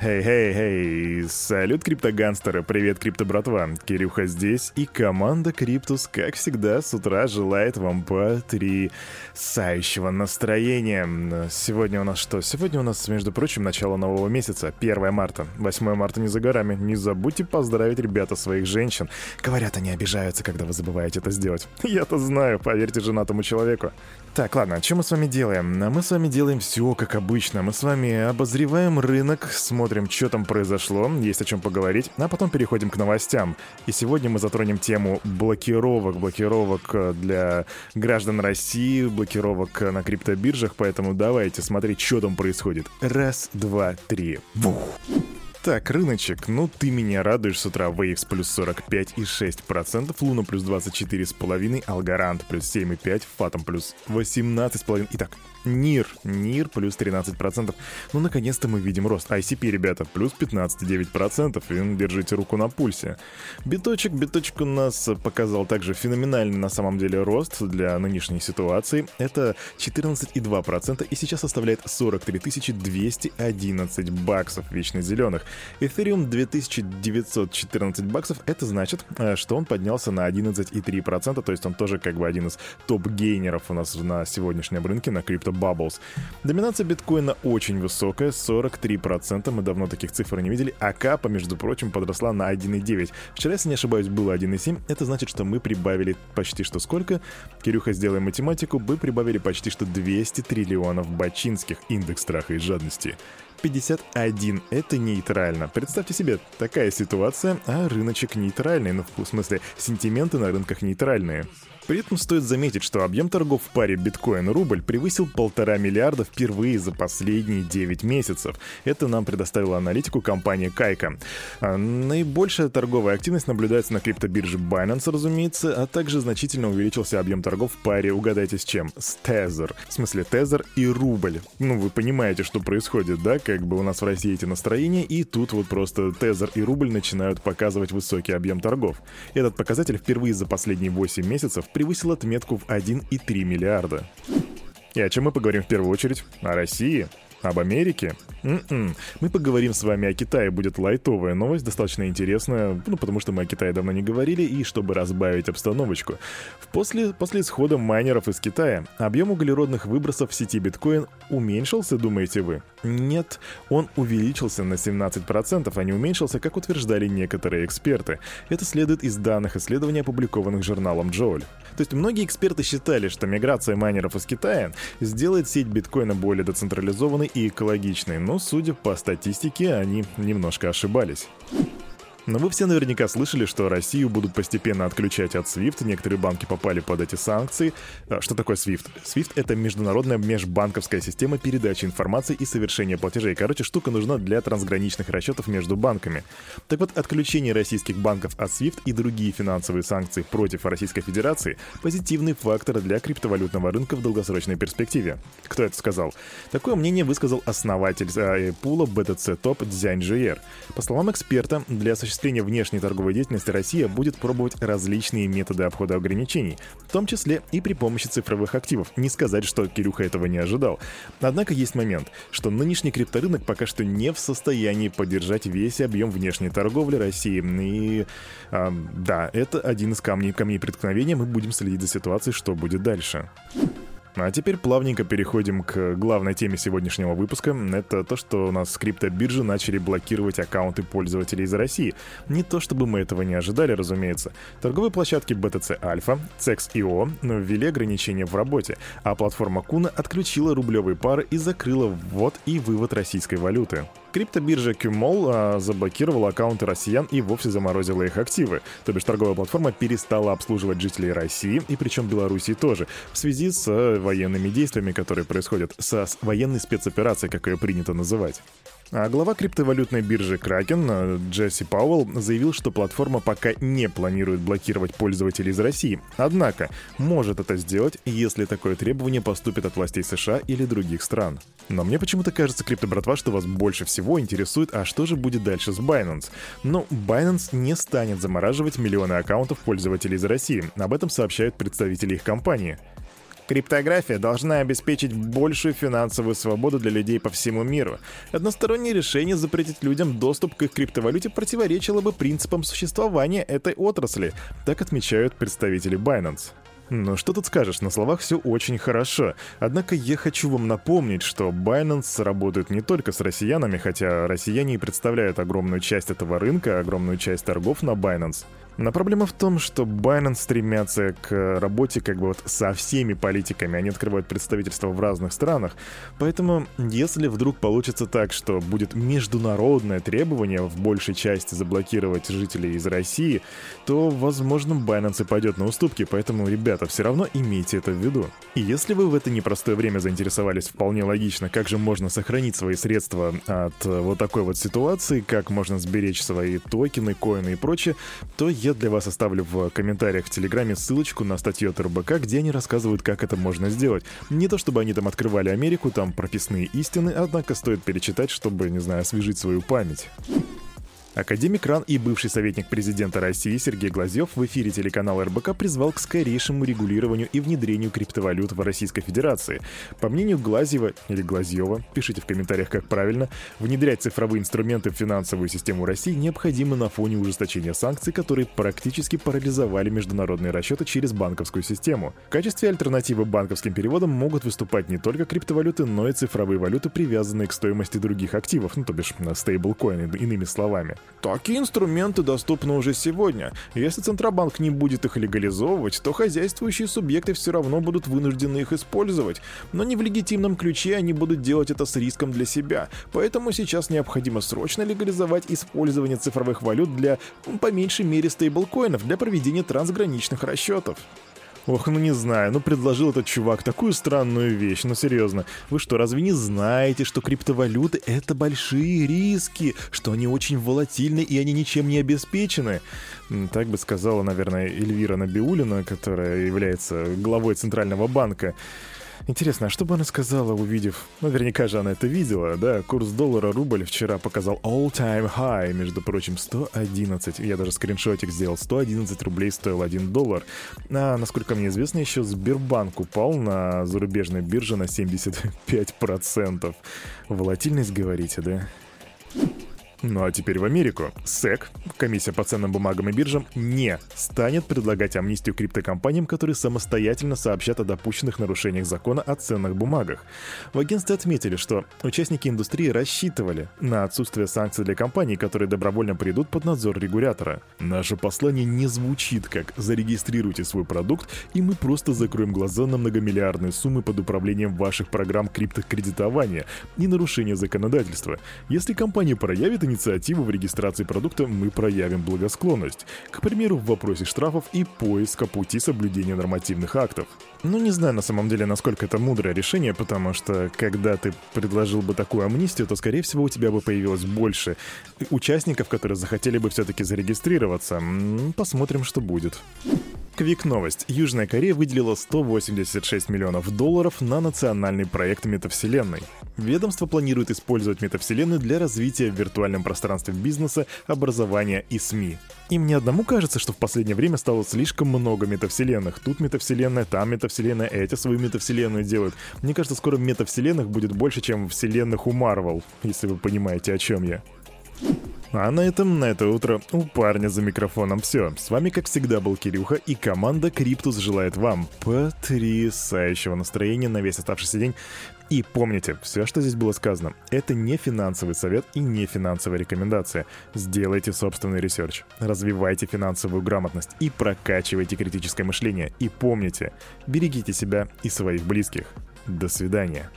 Хей-хей-хей, салют, криптоганстеры, привет, крипто-братва, Кирюха здесь, и команда Криптус, как всегда, с утра желает вам потрясающего настроения. Сегодня у нас что? Сегодня у нас, между прочим, начало нового месяца, 1 марта. 8 марта не за горами, не забудьте поздравить, ребята, своих женщин. Говорят, они обижаются, когда вы забываете это сделать. Я-то знаю, поверьте женатому человеку. Так, ладно, что мы с вами делаем? Мы с вами делаем все как обычно. Мы с вами обозреваем рынок, смотрим, что там произошло, есть о чем поговорить, а потом переходим к новостям. И сегодня мы затронем тему блокировок, блокировок э, для граждан России, блокировок на криптобиржах, поэтому давайте смотреть, что там происходит. Раз, два, три. Вух. Так, рыночек, ну ты меня радуешь с утра. Waves плюс 45,6%, Луна плюс 24,5%, Алгарант плюс 7,5%, Фатом плюс 18,5%. Итак, НИР. НИР плюс 13%. Ну, наконец-то мы видим рост. ICP, ребята, плюс 15,9%. И держите руку на пульсе. Биточек. Биточек у нас показал также феноменальный на самом деле рост для нынешней ситуации. Это 14,2% и сейчас составляет 43 211 баксов вечно зеленых. Ethereum 2914 баксов. Это значит, э, что он поднялся на 11,3%, то есть он тоже как бы один из топ-гейнеров у нас на сегодняшнем рынке на крипто Bubbles. Доминация биткоина очень высокая, 43%, мы давно таких цифр не видели, а капа, между прочим, подросла на 1,9. Вчера, если не ошибаюсь, было 1,7, это значит, что мы прибавили почти что сколько? Кирюха, сделай математику, мы прибавили почти что 200 триллионов бачинских, индекс страха и жадности. 51. Это нейтрально. Представьте себе, такая ситуация, а рыночек нейтральный, ну в смысле, сентименты на рынках нейтральные. При этом стоит заметить, что объем торгов в паре биткоин-рубль превысил полтора миллиарда впервые за последние 9 месяцев. Это нам предоставила аналитику компания Кайка. А наибольшая торговая активность наблюдается на криптобирже Binance, разумеется, а также значительно увеличился объем торгов в паре, угадайте с чем, с Tether. В смысле Tether и рубль. Ну, вы понимаете, что происходит, да? Как бы у нас в России эти настроения, и тут вот просто Tether и рубль начинают показывать высокий объем торгов. Этот показатель впервые за последние 8 месяцев превысил отметку в 1,3 миллиарда. И о чем мы поговорим в первую очередь? О России. Об Америке? М-м. Мы поговорим с вами о Китае. Будет лайтовая новость, достаточно интересная, ну, потому что мы о Китае давно не говорили, и чтобы разбавить обстановочку. После, после исхода майнеров из Китая объем углеродных выбросов в сети биткоин уменьшился, думаете вы? Нет, он увеличился на 17%, а не уменьшился, как утверждали некоторые эксперты. Это следует из данных исследований, опубликованных журналом Джоуль. То есть многие эксперты считали, что миграция майнеров из Китая сделает сеть биткоина более децентрализованной и экологичной, но, судя по статистике, они немножко ошибались. Но вы все наверняка слышали, что Россию будут постепенно отключать от SWIFT. Некоторые банки попали под эти санкции. А, что такое SWIFT? SWIFT — это международная межбанковская система передачи информации и совершения платежей. Короче, штука нужна для трансграничных расчетов между банками. Так вот, отключение российских банков от SWIFT и другие финансовые санкции против Российской Федерации — позитивный фактор для криптовалютного рынка в долгосрочной перспективе. Кто это сказал? Такое мнение высказал основатель э, пула BTC Top Дзянь. По словам эксперта, для осуществления осуществления внешней торговой деятельности Россия будет пробовать различные методы обхода ограничений, в том числе и при помощи цифровых активов. Не сказать, что Кирюха этого не ожидал. Однако есть момент, что нынешний крипторынок пока что не в состоянии поддержать весь объем внешней торговли России. И э, да, это один из камней, камней преткновения. Мы будем следить за ситуацией, что будет дальше. А теперь плавненько переходим к главной теме сегодняшнего выпуска. Это то, что у нас криптобиржи начали блокировать аккаунты пользователей из России. Не то чтобы мы этого не ожидали, разумеется. Торговые площадки BTC Alpha, CEX.io ввели ограничения в работе, а платформа Kuna отключила рублевые пары и закрыла ввод и вывод российской валюты. Криптобиржа QMOL а, заблокировала аккаунты россиян и вовсе заморозила их активы. То бишь торговая платформа перестала обслуживать жителей России, и причем Белоруссии тоже, в связи с э, военными действиями, которые происходят, со военной спецоперацией, как ее принято называть. А глава криптовалютной биржи Kraken э, Джесси Пауэлл заявил, что платформа пока не планирует блокировать пользователей из России. Однако, может это сделать, если такое требование поступит от властей США или других стран. Но мне почему-то кажется, крипто-братва, что вас больше всего интересует, а что же будет дальше с Binance? Ну, Binance не станет замораживать миллионы аккаунтов пользователей из России. Об этом сообщают представители их компании. Криптография должна обеспечить большую финансовую свободу для людей по всему миру. Одностороннее решение запретить людям доступ к их криптовалюте противоречило бы принципам существования этой отрасли, так отмечают представители Binance. Ну что тут скажешь, на словах все очень хорошо. Однако я хочу вам напомнить, что Binance работает не только с россиянами, хотя россияне и представляют огромную часть этого рынка, огромную часть торгов на Binance. Но проблема в том, что Binance стремятся к работе как бы вот со всеми политиками. Они открывают представительства в разных странах. Поэтому, если вдруг получится так, что будет международное требование в большей части заблокировать жителей из России, то, возможно, Binance и пойдет на уступки. Поэтому, ребята, все равно имейте это в виду. И если вы в это непростое время заинтересовались вполне логично, как же можно сохранить свои средства от вот такой вот ситуации, как можно сберечь свои токены, коины и прочее, то я я для вас оставлю в комментариях в Телеграме ссылочку на статью от РБК, где они рассказывают, как это можно сделать. Не то чтобы они там открывали Америку, там прописные истины, однако стоит перечитать, чтобы, не знаю, освежить свою память. Академик РАН и бывший советник президента России Сергей Глазьев в эфире телеканала РБК призвал к скорейшему регулированию и внедрению криптовалют в Российской Федерации. По мнению Глазьева или Глазьева, пишите в комментариях, как правильно, внедрять цифровые инструменты в финансовую систему России необходимо на фоне ужесточения санкций, которые практически парализовали международные расчеты через банковскую систему. В качестве альтернативы банковским переводам могут выступать не только криптовалюты, но и цифровые валюты, привязанные к стоимости других активов, ну то бишь на стейблкоины, иными словами. Такие инструменты доступны уже сегодня. Если Центробанк не будет их легализовывать, то хозяйствующие субъекты все равно будут вынуждены их использовать. Но не в легитимном ключе они будут делать это с риском для себя. Поэтому сейчас необходимо срочно легализовать использование цифровых валют для, по меньшей мере, стейблкоинов для проведения трансграничных расчетов. Ох, ну не знаю, ну предложил этот чувак такую странную вещь, ну серьезно. Вы что, разве не знаете, что криптовалюты — это большие риски, что они очень волатильны и они ничем не обеспечены? Так бы сказала, наверное, Эльвира Набиулина, которая является главой Центрального банка. Интересно, а что бы она сказала, увидев... Наверняка же она это видела, да? Курс доллара-рубль вчера показал all-time high, между прочим, 111. Я даже скриншотик сделал. 111 рублей стоил 1 доллар. А, насколько мне известно, еще Сбербанк упал на зарубежной бирже на 75%. Волатильность, говорите, да? Ну а теперь в Америку. СЭК, комиссия по ценным бумагам и биржам, не станет предлагать амнистию криптокомпаниям, которые самостоятельно сообщат о допущенных нарушениях закона о ценных бумагах. В агентстве отметили, что участники индустрии рассчитывали на отсутствие санкций для компаний, которые добровольно придут под надзор регулятора. Наше послание не звучит как «зарегистрируйте свой продукт, и мы просто закроем глаза на многомиллиардные суммы под управлением ваших программ криптокредитования и нарушения законодательства. Если компания проявит инициативу в регистрации продукта мы проявим благосклонность, к примеру, в вопросе штрафов и поиска пути соблюдения нормативных актов. Ну, не знаю на самом деле, насколько это мудрое решение, потому что когда ты предложил бы такую амнистию, то, скорее всего, у тебя бы появилось больше участников, которые захотели бы все-таки зарегистрироваться. Посмотрим, что будет. Квик новость. Южная Корея выделила 186 миллионов долларов на национальный проект метавселенной. Ведомство планирует использовать метавселенную для развития в виртуальном пространстве бизнеса, образования и СМИ. И мне одному кажется, что в последнее время стало слишком много метавселенных. Тут метавселенная, там метавселенная, эти свою метавселенную делают. Мне кажется, скоро метавселенных будет больше, чем вселенных у Марвел, если вы понимаете, о чем я. А на этом, на это утро у парня за микрофоном все. С вами, как всегда, был Кирюха, и команда Криптус желает вам потрясающего настроения на весь оставшийся день. И помните, все, что здесь было сказано, это не финансовый совет и не финансовая рекомендация. Сделайте собственный research, развивайте финансовую грамотность и прокачивайте критическое мышление. И помните, берегите себя и своих близких. До свидания.